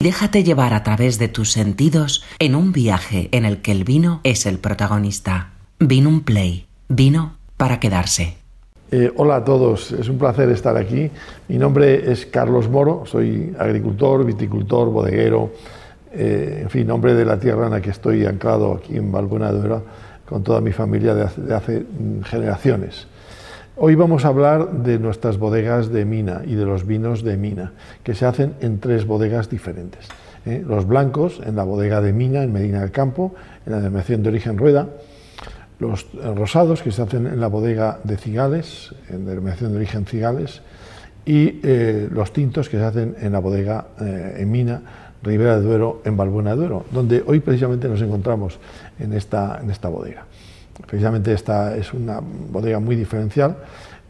Déjate llevar a través de tus sentidos en un viaje en el que el vino es el protagonista. Vino un play. Vino para quedarse. Eh, hola a todos, es un placer estar aquí. Mi nombre es Carlos Moro, soy agricultor, viticultor, bodeguero, eh, en fin, nombre de la tierra en la que estoy anclado aquí en Balbuena de con toda mi familia de hace, mm, generaciones. Hoy vamos a hablar de nuestras bodegas de mina y de los vinos de mina, que se hacen en tres bodegas diferentes. ¿eh? Los blancos en la bodega de mina en Medina del Campo, en la denominación de origen Rueda. Los rosados que se hacen en la bodega de Cigales, en la denominación de origen Cigales. Y eh, los tintos que se hacen en la bodega eh, en mina Ribera de Duero, en Balbuena de Duero, donde hoy precisamente nos encontramos en esta, en esta bodega. Precisamente esta es una bodega muy diferencial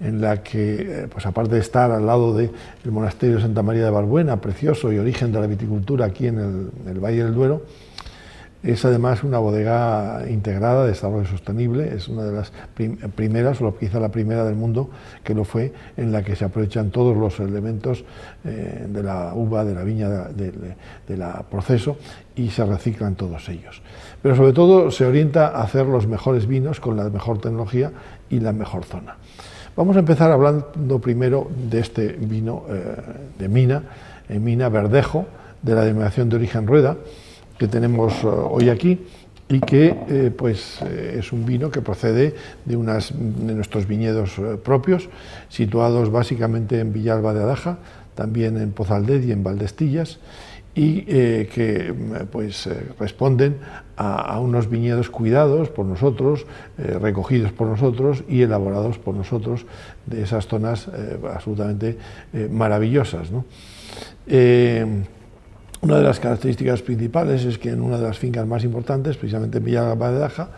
en la que, eh, pues aparte de estar al lado del monasterio de Santa María de Balbuena, precioso y origen de la viticultura aquí en el Valle del Duero, es además una bodega integrada de desarrollo sostenible, es una de las primeras, o quizá la primera del mundo que lo fue, en la que se aprovechan todos los elementos eh, de la uva, de la viña, del proceso y se reciclan todos ellos. Pero sobre todo se orienta a hacer los mejores vinos con la mejor tecnología y la mejor zona. Vamos a empezar hablando primero de este vino eh, de mina, en mina verdejo, de la denominación de origen rueda que tenemos eh, hoy aquí y que eh, pues, eh, es un vino que procede de, unas, de nuestros viñedos propios, situados básicamente en Villalba de Adaja, también en Pozalded y en Valdestillas, y que pues, responden a, unos viñedos cuidados por nosotros, recogidos por nosotros y elaborados por nosotros de esas zonas absolutamente maravillosas. ¿no? Una de las características principales es que en una de las fincas más importantes, precisamente en Villalba de Daja,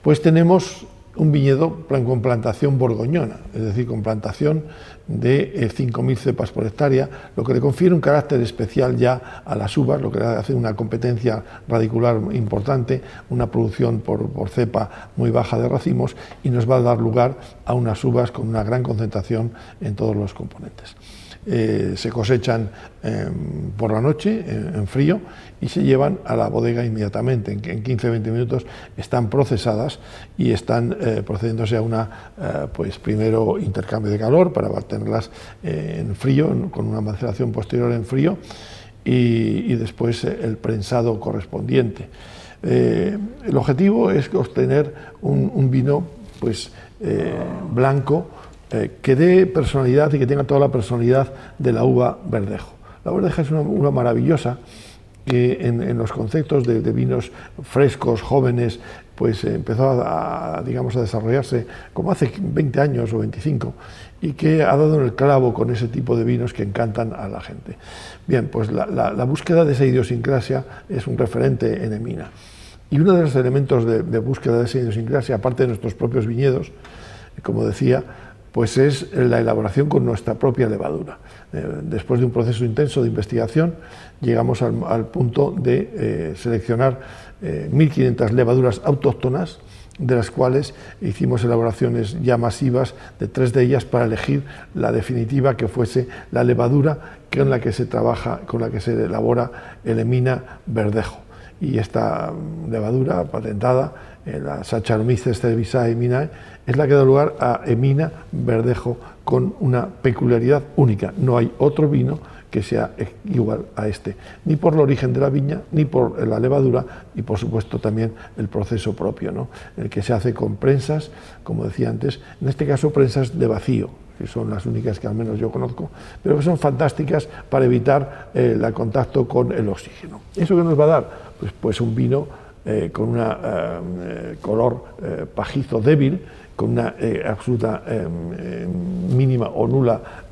pues tenemos un viñedo con plantación borgoñona, es decir, con plantación de 5.000 eh, cepas por hectárea, lo que le confiere un carácter especial ya a las uvas, lo que le hace una competencia radicular importante, una producción por, por cepa muy baja de racimos y nos va a dar lugar a unas uvas con una gran concentración en todos los componentes. Eh, se cosechan em, por la noche en, frío y se llevan a la bodega inmediatamente. En, 15-20 minutos están procesadas y están eh, procediéndose a una, eh, pues primero intercambio de calor para mantenerlas en frío, con una maceración posterior en frío y, después el prensado correspondiente. el objetivo es obtener un, un vino pues, blanco, eh, que dé personalidad y que tenga toda la personalidad de la uva verdejo. La verdeja es una uva maravillosa que en, los conceptos de, vinos frescos, jóvenes, pues empezó a, digamos, a desarrollarse como hace 20 años o 25 y que ha dado en el clavo con ese tipo de vinos que encantan a la gente. Bien, pues la, búsqueda de esa idiosincrasia es un referente en Emina. Y uno de los elementos de, de búsqueda de esa idiosincrasia, aparte de nuestros propios viñedos, como decía, pues es la elaboración con nuestra propia levadura. Eh, después de un proceso intenso de investigación, llegamos al, punto de eh, seleccionar 1.500 eh, levaduras autóctonas, de las cuales hicimos elaboraciones ya masivas de tres de ellas para elegir la definitiva que fuese la levadura con la que se trabaja, con la que se elabora el Emina verdejo. Y esta levadura patentada la Saccharomyces cerevisiae Minae, es la que da lugar a Emina Verdejo con una peculiaridad única. No hay otro vino que sea igual a este, ni por el origen de la viña, ni por la levadura, y por supuesto también el proceso propio, ¿no? el que se hace con prensas, como decía antes, en este caso prensas de vacío, que son las únicas que al menos yo conozco, pero que son fantásticas para evitar eh, el contacto con el oxígeno. ¿Eso que nos va a dar? Pues, pues un vino eh, con un eh, color eh, pajizo débil, con una absoluta mínima o nula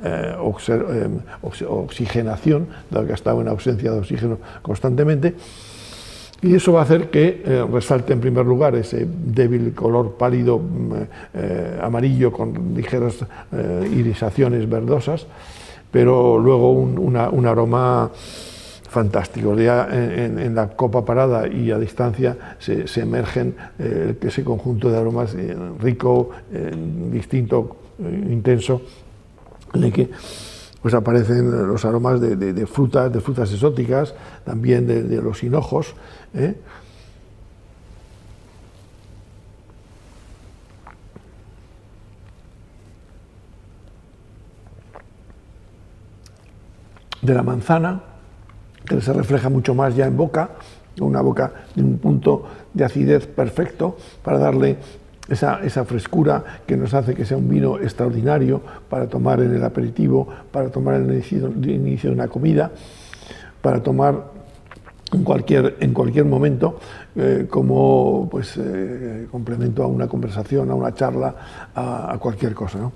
oxigenación, dado que ha estado en ausencia de oxígeno constantemente. Y eso va a hacer que resalte en primer lugar ese débil color pálido mm, amarillo con ligeras irisaciones verdosas, pero luego un aroma fantástico. Ya en, la copa parada y a distancia se, emergen eh, ese conjunto de aromas eh, rico, eh, distinto, intenso, de que pues aparecen los aromas de, frutas, de frutas exóticas, también de, los hinojos. de la manzana, que se refleja mucho más ya en boca, una boca de un punto de acidez perfecto para darle esa, esa, frescura que nos hace que sea un vino extraordinario para tomar en el aperitivo, para tomar en el inicio, de una comida, para tomar en cualquier, en cualquier momento eh, como pues, eh, complemento a una conversación, a una charla, a, a cualquier cosa. ¿no?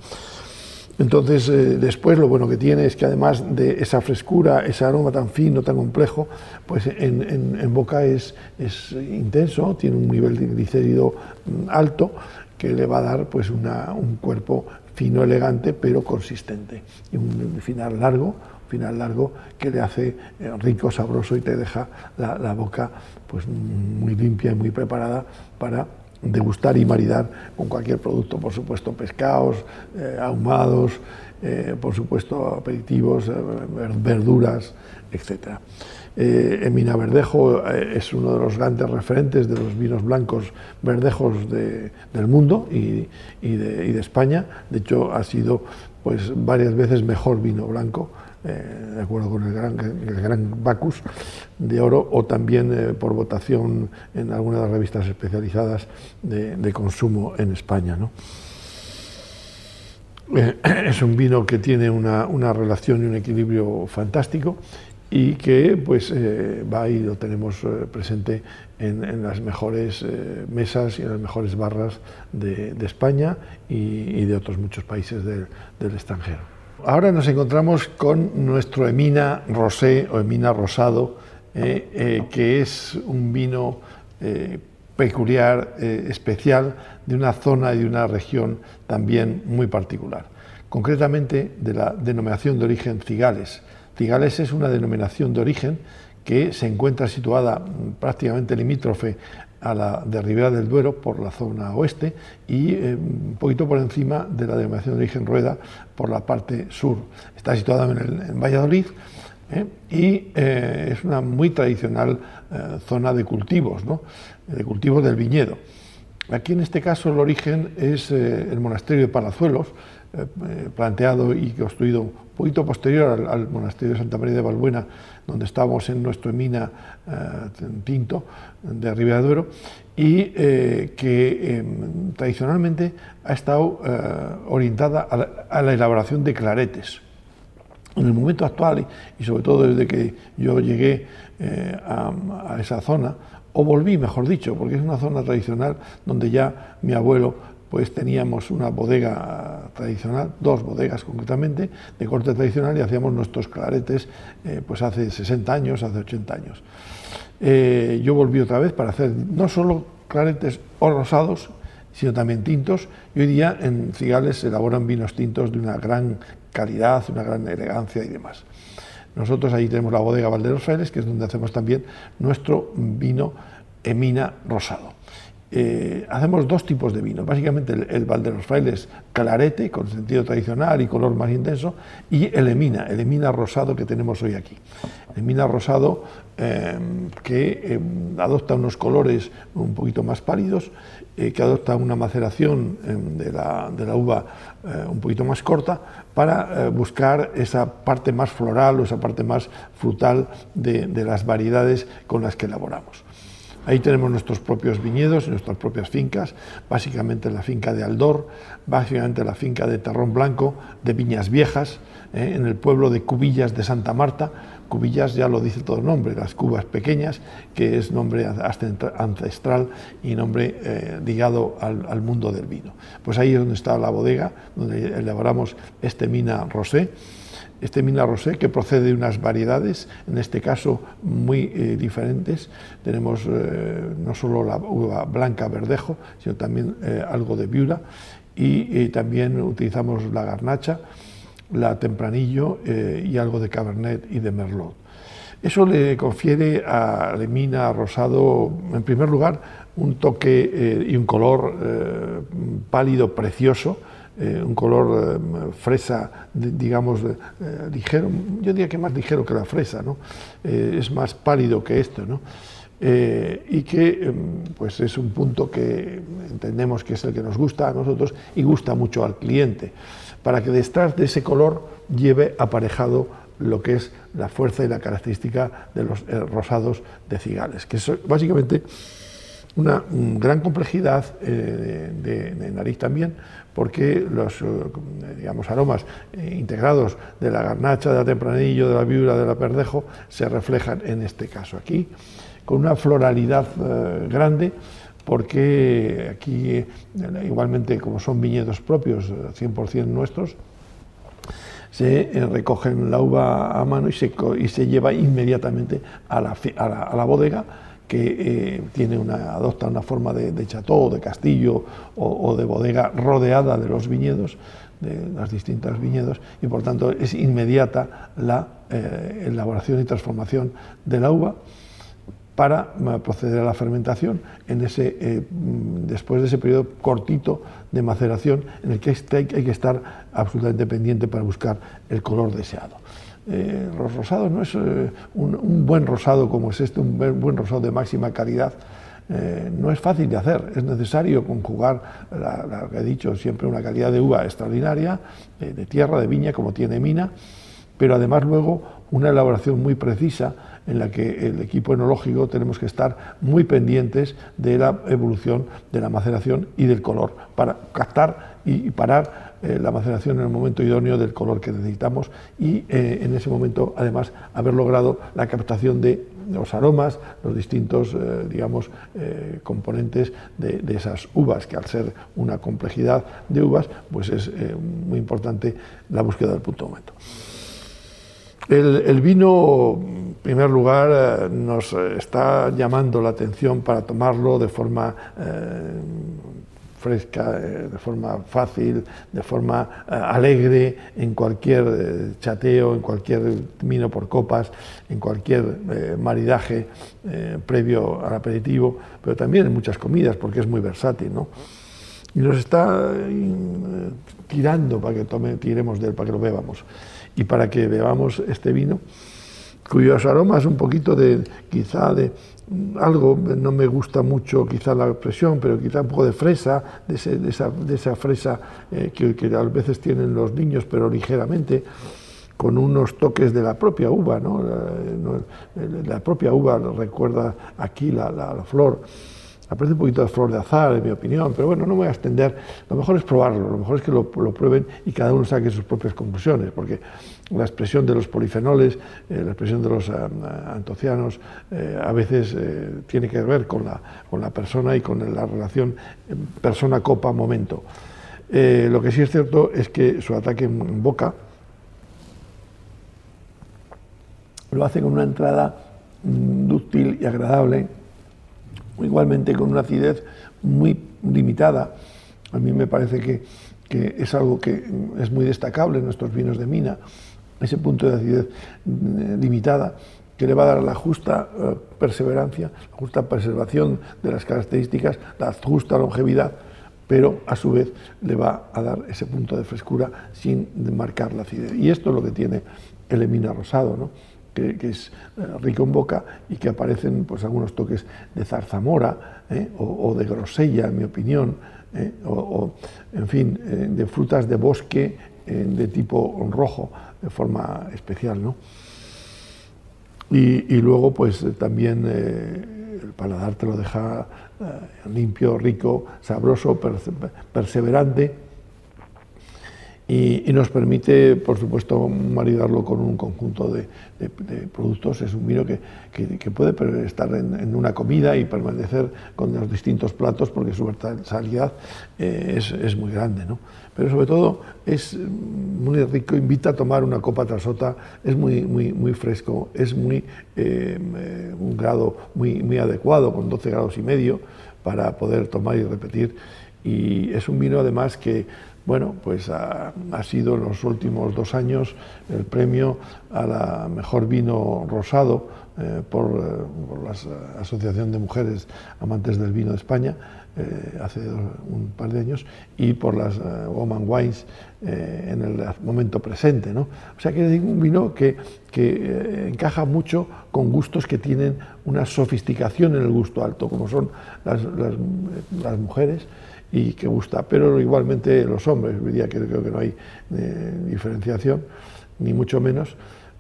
Entonces, eh, después lo bueno que tiene es que además de esa frescura, ese aroma tan fino, tan complejo, pues en, boca es, intenso, tiene un nivel de glicérido mm, alto que le va a dar pues un cuerpo fino, elegante, pero consistente. Y un final largo, final largo que le hace eh, rico, sabroso y te deja la, la boca pues muy limpia y muy preparada para degustar y maridar con cualquier producto, por supuesto pescados, eh, ahumados, eh, por supuesto aperitivos, eh, verduras, etc. Emina Verdejo es uno de los grandes referentes de los vinos blancos verdejos del mundo y, de, y, de, España. De hecho, ha sido pues, varias veces mejor vino blanco eh, de acuerdo con el gran, el Bacus de oro, o también eh, por votación en algunas de las revistas especializadas de, consumo en España. Eh, es un vino que tiene una, relación y un equilibrio fantástico y que pues va y lo tenemos presente en, las mejores mesas y en las mejores barras de, España y, de otros muchos países del extranjero. Ahora nos encontramos con nuestro Emina Rosé o Emina Rosado, eh, eh, que es un vino eh, peculiar, especial, de una zona y de una región también muy particular. Concretamente de la denominación de origen Cigales. Cigales es una denominación de origen que se encuentra situada prácticamente limítrofe a la de Ribera del Duero por la zona oeste y eh, un poquito por encima de la denominación de origen Rueda por la parte sur. Está situada en, Valladolid ¿eh? y eh, es una muy tradicional zona de cultivos, ¿no? de cultivos del viñedo. Aquí en este caso el origen es el monasterio de Palazuelos, planteado y construido un poquito posterior al, monasterio de Santa María de Valbuena, donde estábamos en nuestro mina tinto de Ribera Duero, y eh, que em, tradicionalmente ha estado eh, orientada a la, elaboración de claretes. En el momento actual, y sobre todo desde que yo llegué eh, a, esa zona, o volví, mejor dicho, porque es una zona tradicional donde ya mi abuelo pues teníamos una bodega tradicional, dos bodegas concretamente, de corte tradicional y hacíamos nuestros claretes pues hace 60 años, hace 80 años. Eh, yo volví otra vez para hacer no solo claretes o rosados, sino también tintos. Y hoy día en Cigales se elaboran vinos tintos de una gran calidad, una gran elegancia y demás. Nosotros ahí tenemos la bodega Valderos que es donde hacemos también nuestro vino Emina rosado. Eh, hacemos dos tipos de vino, básicamente el, el Valderos Frailes clarete, con sentido tradicional y color más intenso, y el Emina, el Emina rosado que tenemos hoy aquí. El Emina rosado eh, que eh, adopta unos colores un poquito más pálidos, que adopta una maceración de la, de, la, uva un poquito más corta para buscar esa parte más floral o esa parte más frutal de, de las variedades con las que elaboramos. Ahí tenemos nuestros propios viñedos, nuestras propias fincas, básicamente la finca de Aldor, básicamente la finca de Terrón Blanco, de Viñas Viejas, eh, en el pueblo de Cubillas de Santa Marta. Cubillas ya lo dice todo el nombre, las cubas pequeñas, que es nombre ancestral y nombre eh, ligado al, al, mundo del vino. Pues ahí es donde está la bodega, donde elaboramos este mina rosé este Mina Rosé, que procede de unas variedades, en este caso muy eh, diferentes. Tenemos eh, no solo la uva blanca verdejo, sino también eh, algo de viura y también utilizamos la garnacha, la tempranillo y algo de cabernet y de merlot. Eso le confiere a la mina rosado, en primer lugar, un toque y un color pálido precioso, eh, un color fresa, digamos, ligero, yo diría que más ligero que la fresa, ¿no? es más pálido que esto, ¿no? y que em, pues es un punto que entendemos que es el que nos gusta a nosotros y gusta mucho al cliente, para que detrás de ese color lleve aparejado lo que es la fuerza y la característica de los rosados de cigales, que es básicamente una gran complejidad eh, de, nariz también, porque los eh, digamos, aromas eh, integrados de la garnacha, de la tempranillo, de la viura, de la perdejo, se reflejan en este caso aquí, con una floralidad grande, porque aquí, igualmente como son viñedos propios, 100% nuestros, se recogen la uva a mano y se, y se lleva inmediatamente a la, a la bodega que eh, tiene una, adopta una forma de, chateau, de castillo o, de bodega rodeada de los viñedos, de las distintas viñedos, y por tanto es inmediata la eh, elaboración y transformación de la uva para eh, proceder a la fermentación en ese, después de ese periodo cortito de maceración en el que hay que estar absolutamente pendiente para buscar el color deseado. Eh, los rosados no es eh, un, buen rosado como es este, un buen rosado de máxima calidad, eh, no es fácil de hacer, es necesario conjugar, la, que he dicho, siempre una calidad de uva extraordinaria, de tierra, de viña, como tiene Mina, pero además luego una elaboración muy precisa en la que el equipo enológico tenemos que estar muy pendientes de la evolución de la maceración y del color para captar y parar eh, la maceración en el momento idóneo del color que necesitamos y eh, en ese momento además haber logrado la captación de los aromas, los distintos, eh, digamos, componentes de, esas uvas, que al ser una complejidad de uvas, pues es muy importante la búsqueda del punto de momento. El, vino, en primer lugar, nos está llamando la atención para tomarlo de forma fresca, eh, de forma fácil, de forma eh, alegre, en cualquier eh, chateo, en cualquier vino por copas, en cualquier maridaje previo al aperitivo, pero también en muchas comidas, porque es muy versátil. ¿no? Y nos está tirando para que tome, tiremos de él, para que lo bebamos. Y para que bebamos este vino, cuyos aromas un poquito de, quizá de, algo, no me gusta mucho quizá la expresión, pero quizá un poco de fresa, de, esa, fresa eh, que, a veces tienen los niños, pero ligeramente, con unos toques de la propia uva, ¿no? La, propia uva recuerda aquí la flor Aparece un poquito de flor de azar, en mi opinión, pero bueno, no me voy a extender. Lo mejor es probarlo, lo mejor es que lo, prueben y cada uno saque sus propias conclusiones, porque la expresión de los polifenoles, eh, la expresión de los antocianos, eh, a veces eh, tiene que ver con la, con la persona y con la relación persona-copa-momento. lo que sí es cierto es que su ataque en boca lo hace con una entrada mm, dúctil y agradable igualmente con una acidez muy limitada. A mí me parece que, que, es algo que es muy destacable en nuestros vinos de mina, ese punto de acidez eh, limitada que le va a dar la justa eh, perseverancia, la justa preservación de las características, la justa longevidad, pero a su vez le va a dar ese punto de frescura sin marcar la acidez. Y esto es lo que tiene el Emina rosado, ¿no? Que, es eh, rico en boca y que aparecen pues, algunos toques de zarzamora ¿eh? o, de grosella, en mi opinión, ¿eh? o, en fin, de frutas de bosque de tipo rojo, de forma especial. ¿no? Y, luego, pues también el paladar te lo deja limpio, rico, sabroso, perseverante y, nos permite, por supuesto, maridarlo con un conjunto de, productos. Es un vino que, que, puede estar en, una comida y permanecer con los distintos platos porque su versatilidad eh, es, es, muy grande. ¿no? Pero sobre todo es muy rico, invita a tomar una copa tras otra, es muy, muy, muy fresco, es muy, eh, un grado muy, muy adecuado, con 12 grados y medio, para poder tomar y repetir. Y es un vino además que bueno, pues ha, sido en los últimos dos años el premio a la mejor vino rosado eh, por, la Asociación de Mujeres Amantes del Vino de España hace un par de años y por las Woman Wines en el momento presente. ¿no? O sea que es un vino que, que encaja mucho con gustos que tienen una sofisticación en el gusto alto, como son las, las mujeres y que gusta, pero igualmente los hombres, hoy día creo que no hay eh, diferenciación, ni mucho menos,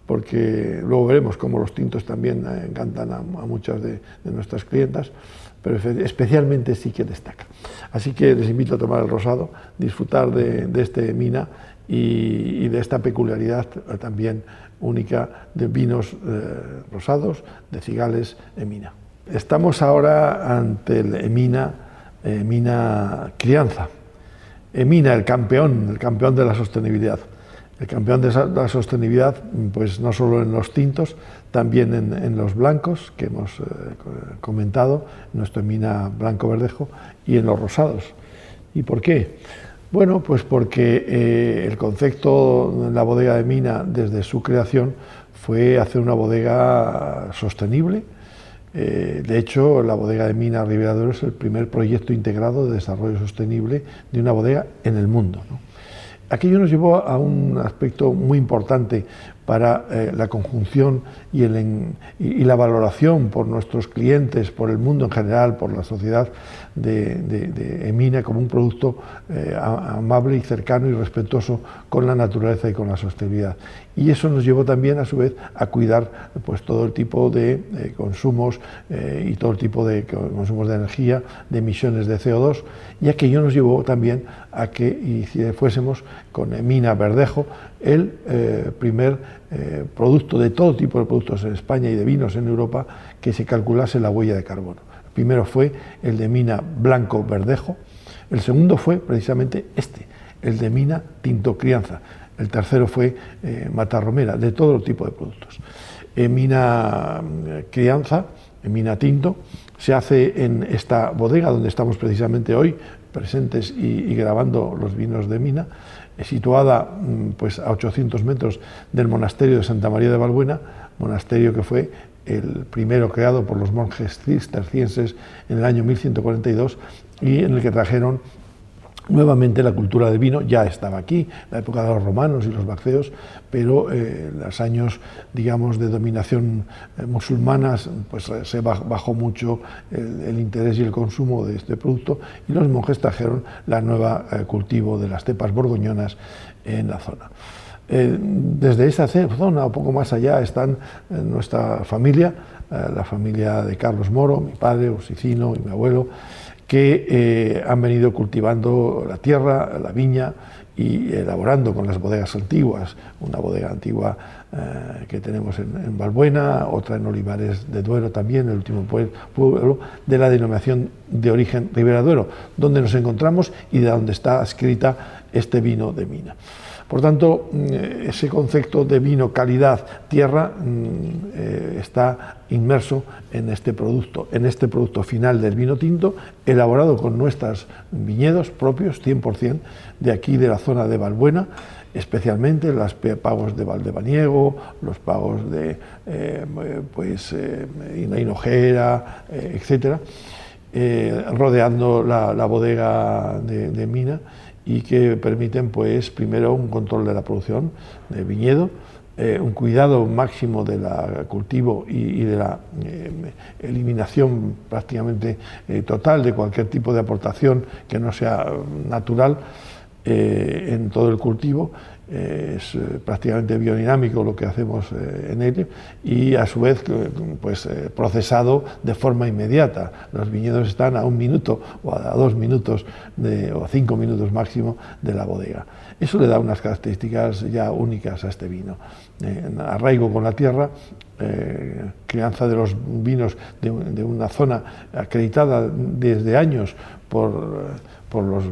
porque luego veremos cómo los tintos también eh, encantan a, muchas de, nuestras clientas, pero especialmente sí que destaca. Así que les invito a tomar el rosado, disfrutar de, este mina y, de esta peculiaridad también única de vinos eh, rosados, de cigales, Emina. Estamos ahora ante el Emina Emina Crianza. Emina, el campeón, el campeón de la sostenibilidad. El campeón de la sostenibilidad, pues no solo en los tintos, también en, los blancos, que hemos eh, comentado, nuestro Emina Blanco Verdejo, y en los rosados. ¿Y por qué? Bueno, pues porque eh, el concepto de la bodega de Mina desde su creación fue hacer una bodega sostenible, eh, de hecho, la bodega de Mina Ribera es el primer proyecto integrado de desarrollo sostenible de una bodega en el mundo. Aquello nos llevó a un aspecto muy importante para eh, la conjunción y, la valoración por nuestros clientes, por el mundo en general, por la sociedad de, Emina como un producto eh, amable y cercano y respetuoso con la naturaleza y con la sostenibilidad. Y eso nos llevó también, a su vez, a cuidar pues, todo el tipo de consumos eh, y todo el tipo de consumos de energía, de emisiones de CO2, y aquello nos llevó también a que fuésemos con Emina Verdejo el eh, primer eh, producto de todo tipo de productos en España y de vinos en Europa que se calculase la huella de carbono. Primero fue el de mina blanco verdejo, el segundo fue precisamente este, el de mina tinto crianza, el tercero fue eh, matarromera, de todo tipo de productos. Mina crianza, en mina tinto, se hace en esta bodega donde estamos precisamente hoy, presentes y grabando los vinos de mina, situada mm, pues, a 800 metros del monasterio de Santa María de Balbuena, monasterio que fue el primero creado por los monjes cistercienses en el año 1142 y en el que trajeron Nuevamente la cultura del vino ya estaba aquí, la época de los romanos y los bacceos, pero eh, los años, digamos, de dominación eh, musulmana, pues eh, se bajó mucho el, interés y el consumo de este producto y los monjes trajeron la nueva cultivo de las cepas borgoñonas en la zona. Desde esa zona, un poco más allá, están nuestra familia, la familia de Carlos Moro, mi padre, Osicino y mi abuelo, que eh, han venido cultivando la tierra, la viña y elaborando con las bodegas antiguas, una bodega antigua eh, que tenemos en, en, Valbuena, otra en Olivares de Duero también, el último pueblo de la denominación de origen Ribera Duero, donde nos encontramos y de donde está escrita este vino de mina. Por tanto, mm, ese concepto de vino, calidad, tierra, mm, eh, está inmerso en este producto, en este producto final del vino tinto, elaborado con nuestros viñedos propios, 100%, de aquí de la zona de Valbuena, especialmente los pagos de Valdebaniego, los pagos de eh, pues, eh, Hinojera, eh, etcétera, rodeando la, bodega de Mina y que permiten, pues, primero un control de la producción de viñedo, eh, un cuidado máximo del cultivo y, de la eh, eliminación prácticamente eh, total de cualquier tipo de aportación que no sea natural en todo el cultivo es eh, prácticamente biodinámico lo que hacemos eh, en él y a su vez pues, eh, procesado de forma inmediata. Los viñedos están a un minuto o a dos minutos o a cinco minutos máximo de la bodega. Eso le da unas características ya únicas a este vino. arraigo con la tierra, crianza de los vinos de, de una zona acreditada desde años por por los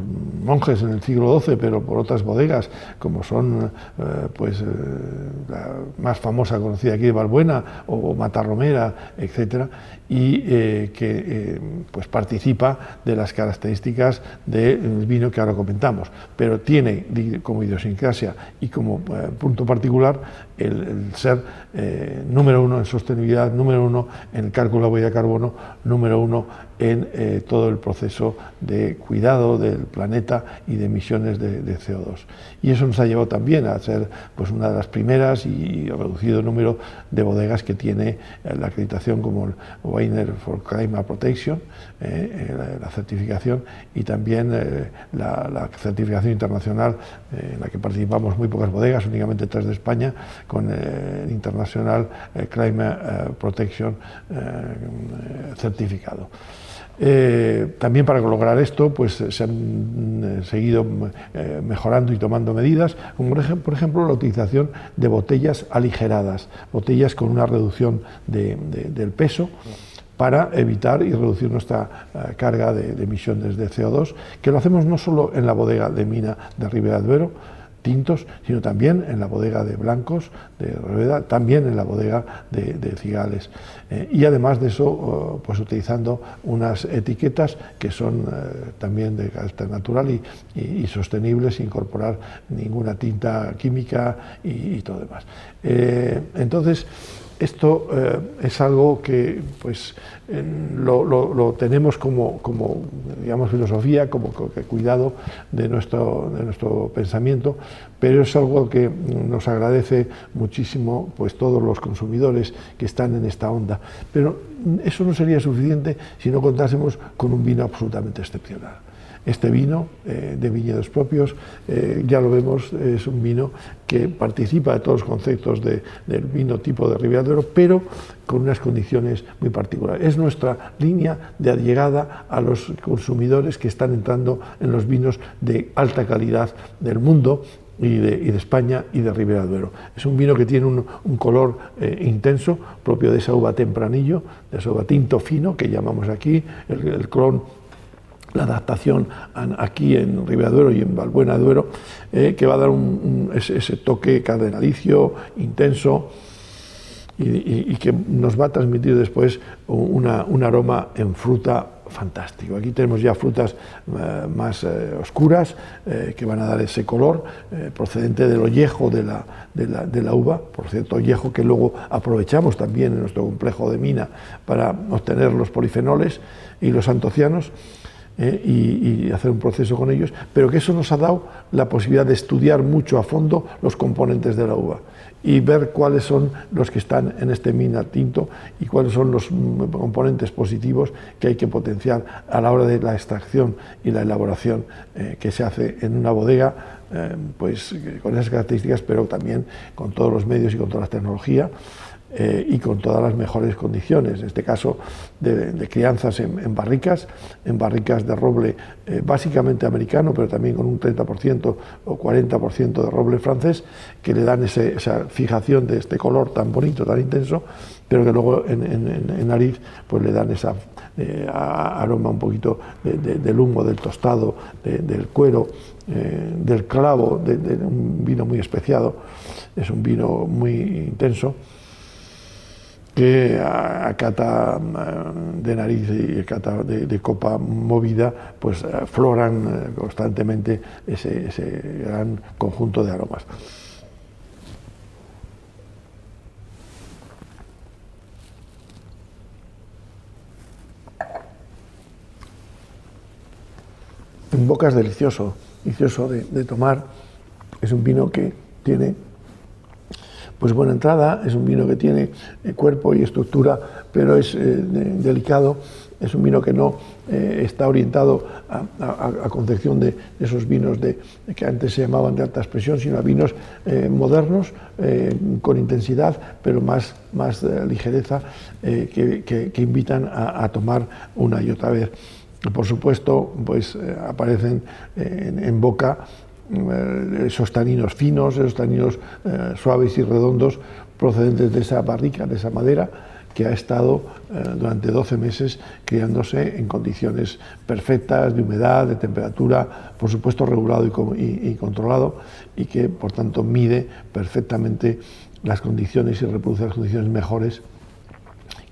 monjes en el siglo XII, pero por otras bodegas, como son son pues la más famosa conocida aquí de Valbuena o Matarromera, etcétera, y que pues participa de las características del vino que ahora comentamos, pero tiene como idiosincrasia y como punto particular el, ser número uno en sostenibilidad, número uno en el cálculo de la huella de carbono, número uno en eh, todo el proceso de cuidado del planeta y de emisiones de, CO2. Y eso nos ha llevado también a ser pues, una de las primeras y reducido número de bodegas que tiene eh, la acreditación como el Weiner for Climate Protection, eh, la, certificación, y también la, certificación internacional en la que participamos muy pocas bodegas, únicamente tres de España, con el International Climate Protection certificado. Eh, también para lograr esto, pues se han eh, seguido eh, mejorando y tomando medidas, como por ejemplo la utilización de botellas aligeradas, botellas con una reducción del peso para evitar y reducir nuestra carga de, de, emisiones de CO2, que lo hacemos no solo en la bodega de mina de Ribera de Duero, tintos, sino también en la bodega de blancos de Rueda, también en la bodega de, cigales. Eh, y además de eso, oh, pues utilizando unas etiquetas que son eh, también de carácter natural y, sostenibles, sin incorporar ninguna tinta química y, todo demás. Eh, entonces, esto es algo que pues, lo, tenemos como, como, digamos, filosofía, como cuidado de nuestro, de nuestro pensamiento, pero es algo que nos agradece muchísimo pues, todos los consumidores que están en esta onda. Pero eso no sería suficiente si no contásemos con un vino absolutamente excepcional. Este vino eh, de viñedos propios, eh, ya lo vemos, es un vino que participa de todos los conceptos del vino tipo de Ribera pero con unas condiciones muy particulares. Es nuestra línea de llegada a los consumidores que están entrando en los vinos de alta calidad del mundo y de, España y de Ribera Duero. Es un vino que tiene un, color eh, intenso, propio de esa uva tempranillo, de esa uva tinto fino que llamamos aquí, el, el clon la adaptación aquí en Ribera Duero y en Valbuena Duero, eh, que va a dar ese, toque cardenalicio, intenso, y, que nos va a transmitir después un aroma en fruta fantástico. Aquí tenemos ya frutas eh, más eh, oscuras que van a dar ese color procedente del ollejo de la, de la, uva, por cierto, ollejo que luego aprovechamos también en nuestro complejo de mina para obtener los polifenoles y los antocianos. ¿Eh? y, hacer un proceso con ellos, pero que eso nos ha dado la posibilidad de estudiar mucho a fondo los componentes de la uva y ver cuáles son los que están en este mina tinto y cuáles son los componentes positivos que hay que potenciar a la hora de la extracción y la elaboración eh, que se hace en una bodega, eh, pues con esas características, pero también con todos los medios y con toda la tecnología. Eh, y con todas las mejores condiciones, en este caso de, crianzas en, barricas, en barricas de roble eh, básicamente americano, pero también con un 30% o 40% de roble francés, que le dan esa fijación de este color tan bonito, tan intenso, pero que luego en, nariz pues le dan esa eh, aroma un poquito del humo, del tostado, del cuero, del clavo, de, un vino muy especiado, es un vino muy intenso que a, cata mm, de nariz y cata de, copa movida, pues eh, floran eh, constantemente ese, gran conjunto de aromas. En boca es delicioso, delicioso de tomar. Es un vino que tiene pues buena entrada, es un vino que tiene eh, cuerpo y estructura, pero es eh, delicado, es un vino que no eh, está orientado a, concepción de esos vinos de, que antes se llamaban de alta expresión, sino a vinos modernos, con intensidad, pero más, más ligereza, que, invitan a, tomar una y otra vez. Por supuesto, pues aparecen en boca esos taninos finos, esos taninos eh, suaves y redondos procedentes de esa barrica, de esa madera, que ha estado eh, durante 12 meses criándose en condiciones perfectas de humedad, de temperatura, por supuesto regulado y, controlado, y que por tanto mide perfectamente las condiciones y reproduce las condiciones mejores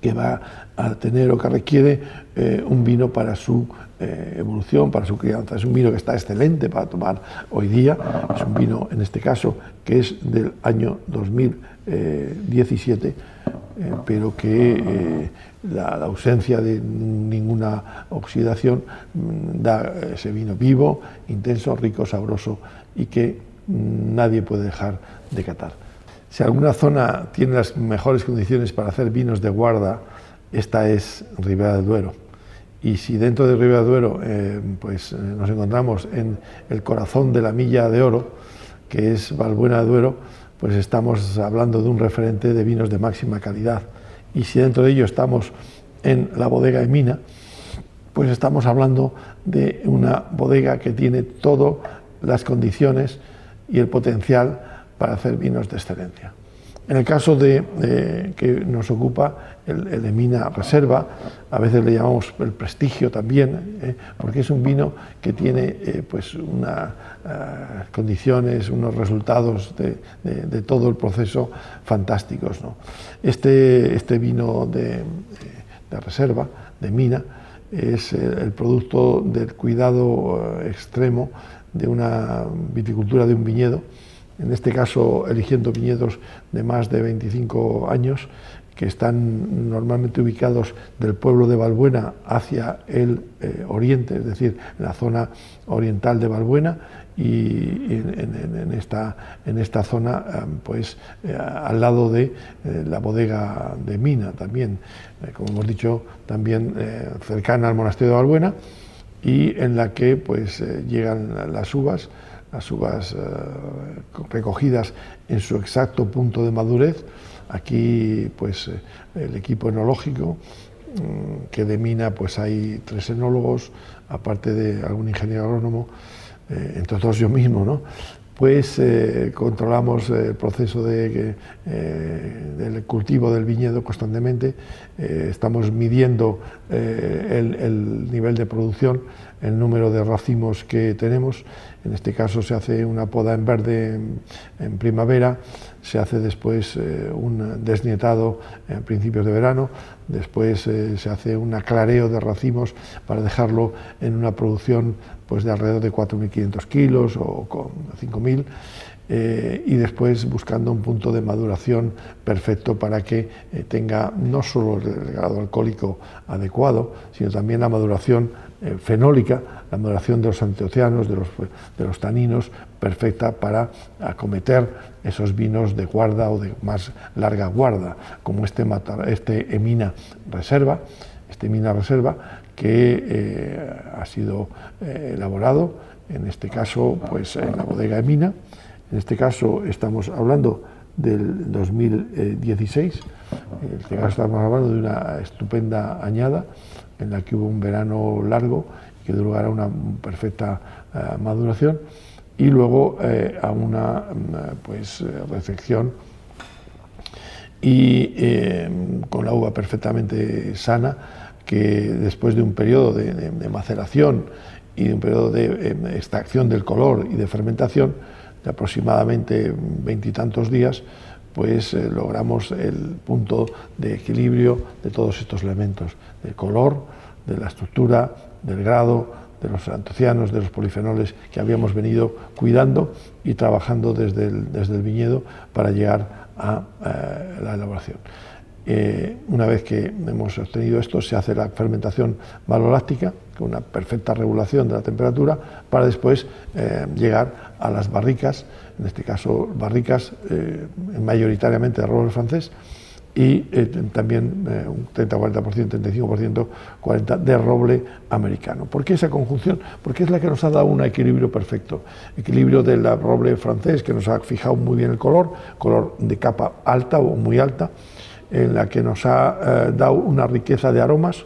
que va a tener o que requiere eh, un vino para su eh, evolución, para su crianza. Es un vino que está excelente para tomar hoy día, es un vino en este caso que es del año 2017, eh, pero que la, ausencia de ninguna oxidación mm, da ese vino vivo, intenso, rico, sabroso y que mm, nadie puede dejar de catar. Si alguna zona tiene las mejores condiciones para hacer vinos de guarda, esta es Ribera del Duero. Y si dentro de Ribera del Duero eh, pues, eh, nos encontramos en el corazón de la milla de oro, que es Valbuena de Duero, pues estamos hablando de un referente de vinos de máxima calidad. Y si dentro de ello estamos en la bodega de Mina, pues estamos hablando de una bodega que tiene todas las condiciones y el potencial para hacer vinos de excelencia. En el caso de, que nos ocupa el, de Mina Reserva, a veces le llamamos el prestigio también, eh, porque es un vino que tiene eh, pues unas eh, condiciones, unos resultados de, todo el proceso fantásticos. Este, este, vino de, reserva, de Mina, es el producto del cuidado extremo de una viticultura de un viñedo en este caso eligiendo viñedos de más de 25 años, que están normalmente ubicados del pueblo de Valbuena hacia el eh, oriente, es decir, en la zona oriental de Valbuena y en, esta, en esta, zona, eh, pues eh, al lado de la bodega de Mina también, como hemos dicho, también cercana al monasterio de Valbuena y en la que pues llegan las uvas las uvas eh, recogidas en su exacto punto de madurez. Aquí, pues, eh, el equipo enológico, mm, que de mina, pues hay tres enólogos, aparte de algún ingeniero agrónomo, eh, entre todos yo mismo, ¿no? Pues controlamos el proceso de, del cultivo del viñedo constantemente, estamos midiendo el, el, nivel de producción, el número de racimos que tenemos. En este caso se hace una poda en verde en, primavera, se hace después eh, un desnietado en principios de verano, después eh, se hace un aclareo de racimos para dejarlo en una producción pues, de alrededor de 4.500 kilos o con 5.000. Eh, y después buscando un punto de maduración perfecto para que tenga no solo el grado alcohólico adecuado, sino también la maduración eh, fenólica, la maduración de los antioceanos, de los, de los taninos, perfecta para acometer esos vinos de guarda o de más larga guarda, como este, este Emina Reserva, este Emina Reserva que eh, ha sido eh, elaborado, en este caso, pues en la bodega Emina. En este caso estamos hablando del 2016, en este caso estamos hablando de una estupenda añada en la que hubo un verano largo que dio lugar a una perfecta eh, maduración. Y luego a una mm, pues, recepción y con la uva perfectamente sana que después de un periodo de, maceración y de un periodo de em, extracción del color y de fermentación de aproximadamente veintitantos días, pues eh, logramos el punto de equilibrio de todos estos elementos, del color, de la estructura, del grado, de los antocianos, de los polifenoles que habíamos venido cuidando y trabajando desde el, desde el viñedo para llegar a eh, la elaboración. Eh, una vez que hemos obtenido esto, se hace la fermentación maloláctica, con una perfecta regulación de la temperatura, para después llegar a las barricas, en este caso barricas mayoritariamente de roble francés, y eh, también eh, un 30-40%, 35%, 40% de roble americano. ¿Por qué esa conjunción? Porque es la que nos ha dado un equilibrio perfecto. Equilibrio del roble francés, que nos ha fijado muy bien el color, color de capa alta o muy alta, en la que nos ha eh, dado una riqueza de aromas.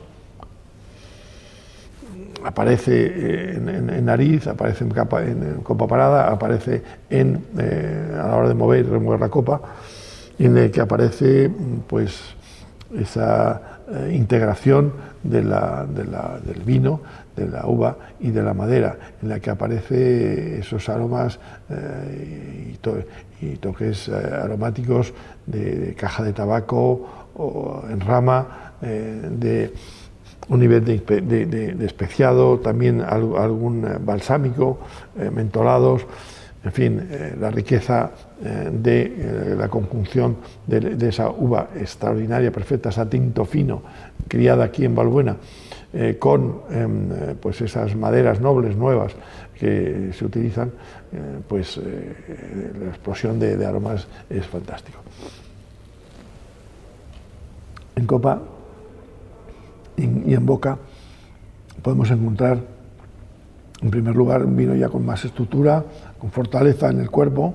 Aparece en, nariz, aparece en, capa, en, copa parada, aparece en, a la hora de mover y remover la copa en el que aparece pues, esa eh, integración del vino, de la uva y de la madera, en la que aparecen esos aromas eh, y, toques eh, aromáticos de, caja de tabaco o en rama, de un nivel de, especiado, también algún balsámico, mentolados en fin, eh, la riqueza eh, de eh, la conjunción de, esa uva extraordinaria, perfecta, esa tinto fino, criada aquí en Balbuena, con em, pues esas maderas nobles nuevas que se utilizan, pues la explosión de, aromas es fantástico. En copa y en boca podemos encontrar, en primer lugar, un vino ya con más estructura, con fortaleza en el cuerpo,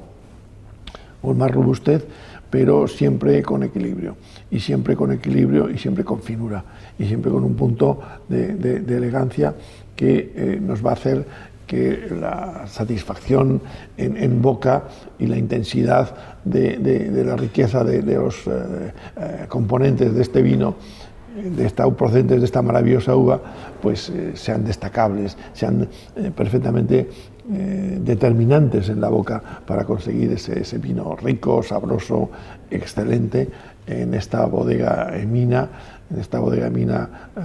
con más robustez, pero siempre con equilibrio, y siempre con equilibrio y siempre con finura, y siempre con un punto de, elegancia que eh, nos va a hacer que la satisfacción en, boca y la intensidad de, la riqueza de, los eh, eh, componentes de este vino de esta procedentes de esta maravillosa uva, pues sean destacables, sean perfectamente eh, determinantes en la boca para conseguir ese, vino rico, sabroso, excelente en esta bodega Emina, en esta bodega Emina, eh,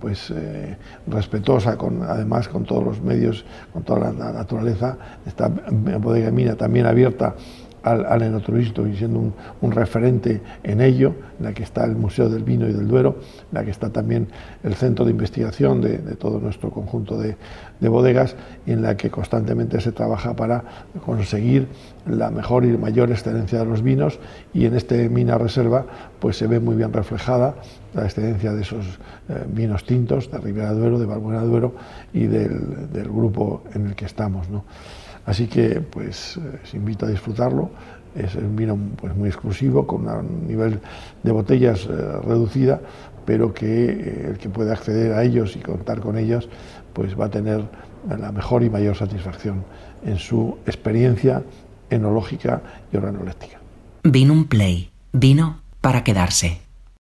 pues eh, respetuosa con, además con todos los medios, con toda la, naturaleza, esta bodega Emina también abierta al, al y siendo un, referente en ello, en la que está el Museo del Vino y del Duero, en la que está también el centro de investigación de, todo nuestro conjunto de, bodegas y en la que constantemente se trabaja para conseguir la mejor y mayor excelencia de los vinos y en este Mina Reserva pues se ve muy bien reflejada la excelencia de esos eh, vinos tintos de Ribera Duero, de Balbuena Duero y del, grupo en el que estamos. Así que pues os invito a disfrutarlo. Es un vino pues, muy exclusivo, con un nivel de botellas eh, reducida, pero que eh, el que puede acceder a ellos y contar con ellos, pues va a tener la mejor y mayor satisfacción en su experiencia enológica y organoléctica. Vino un play, vino para quedarse.